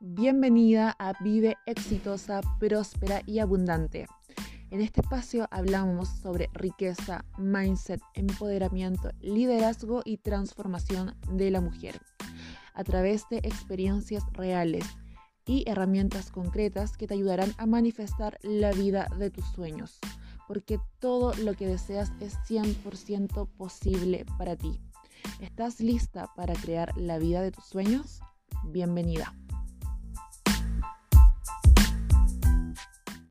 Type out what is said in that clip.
bienvenida a Vive exitosa, próspera y abundante. En este espacio hablamos sobre riqueza, mindset, empoderamiento, liderazgo y transformación de la mujer a través de experiencias reales y herramientas concretas que te ayudarán a manifestar la vida de tus sueños, porque todo lo que deseas es 100% posible para ti. ¿Estás lista para crear la vida de tus sueños? Bienvenida.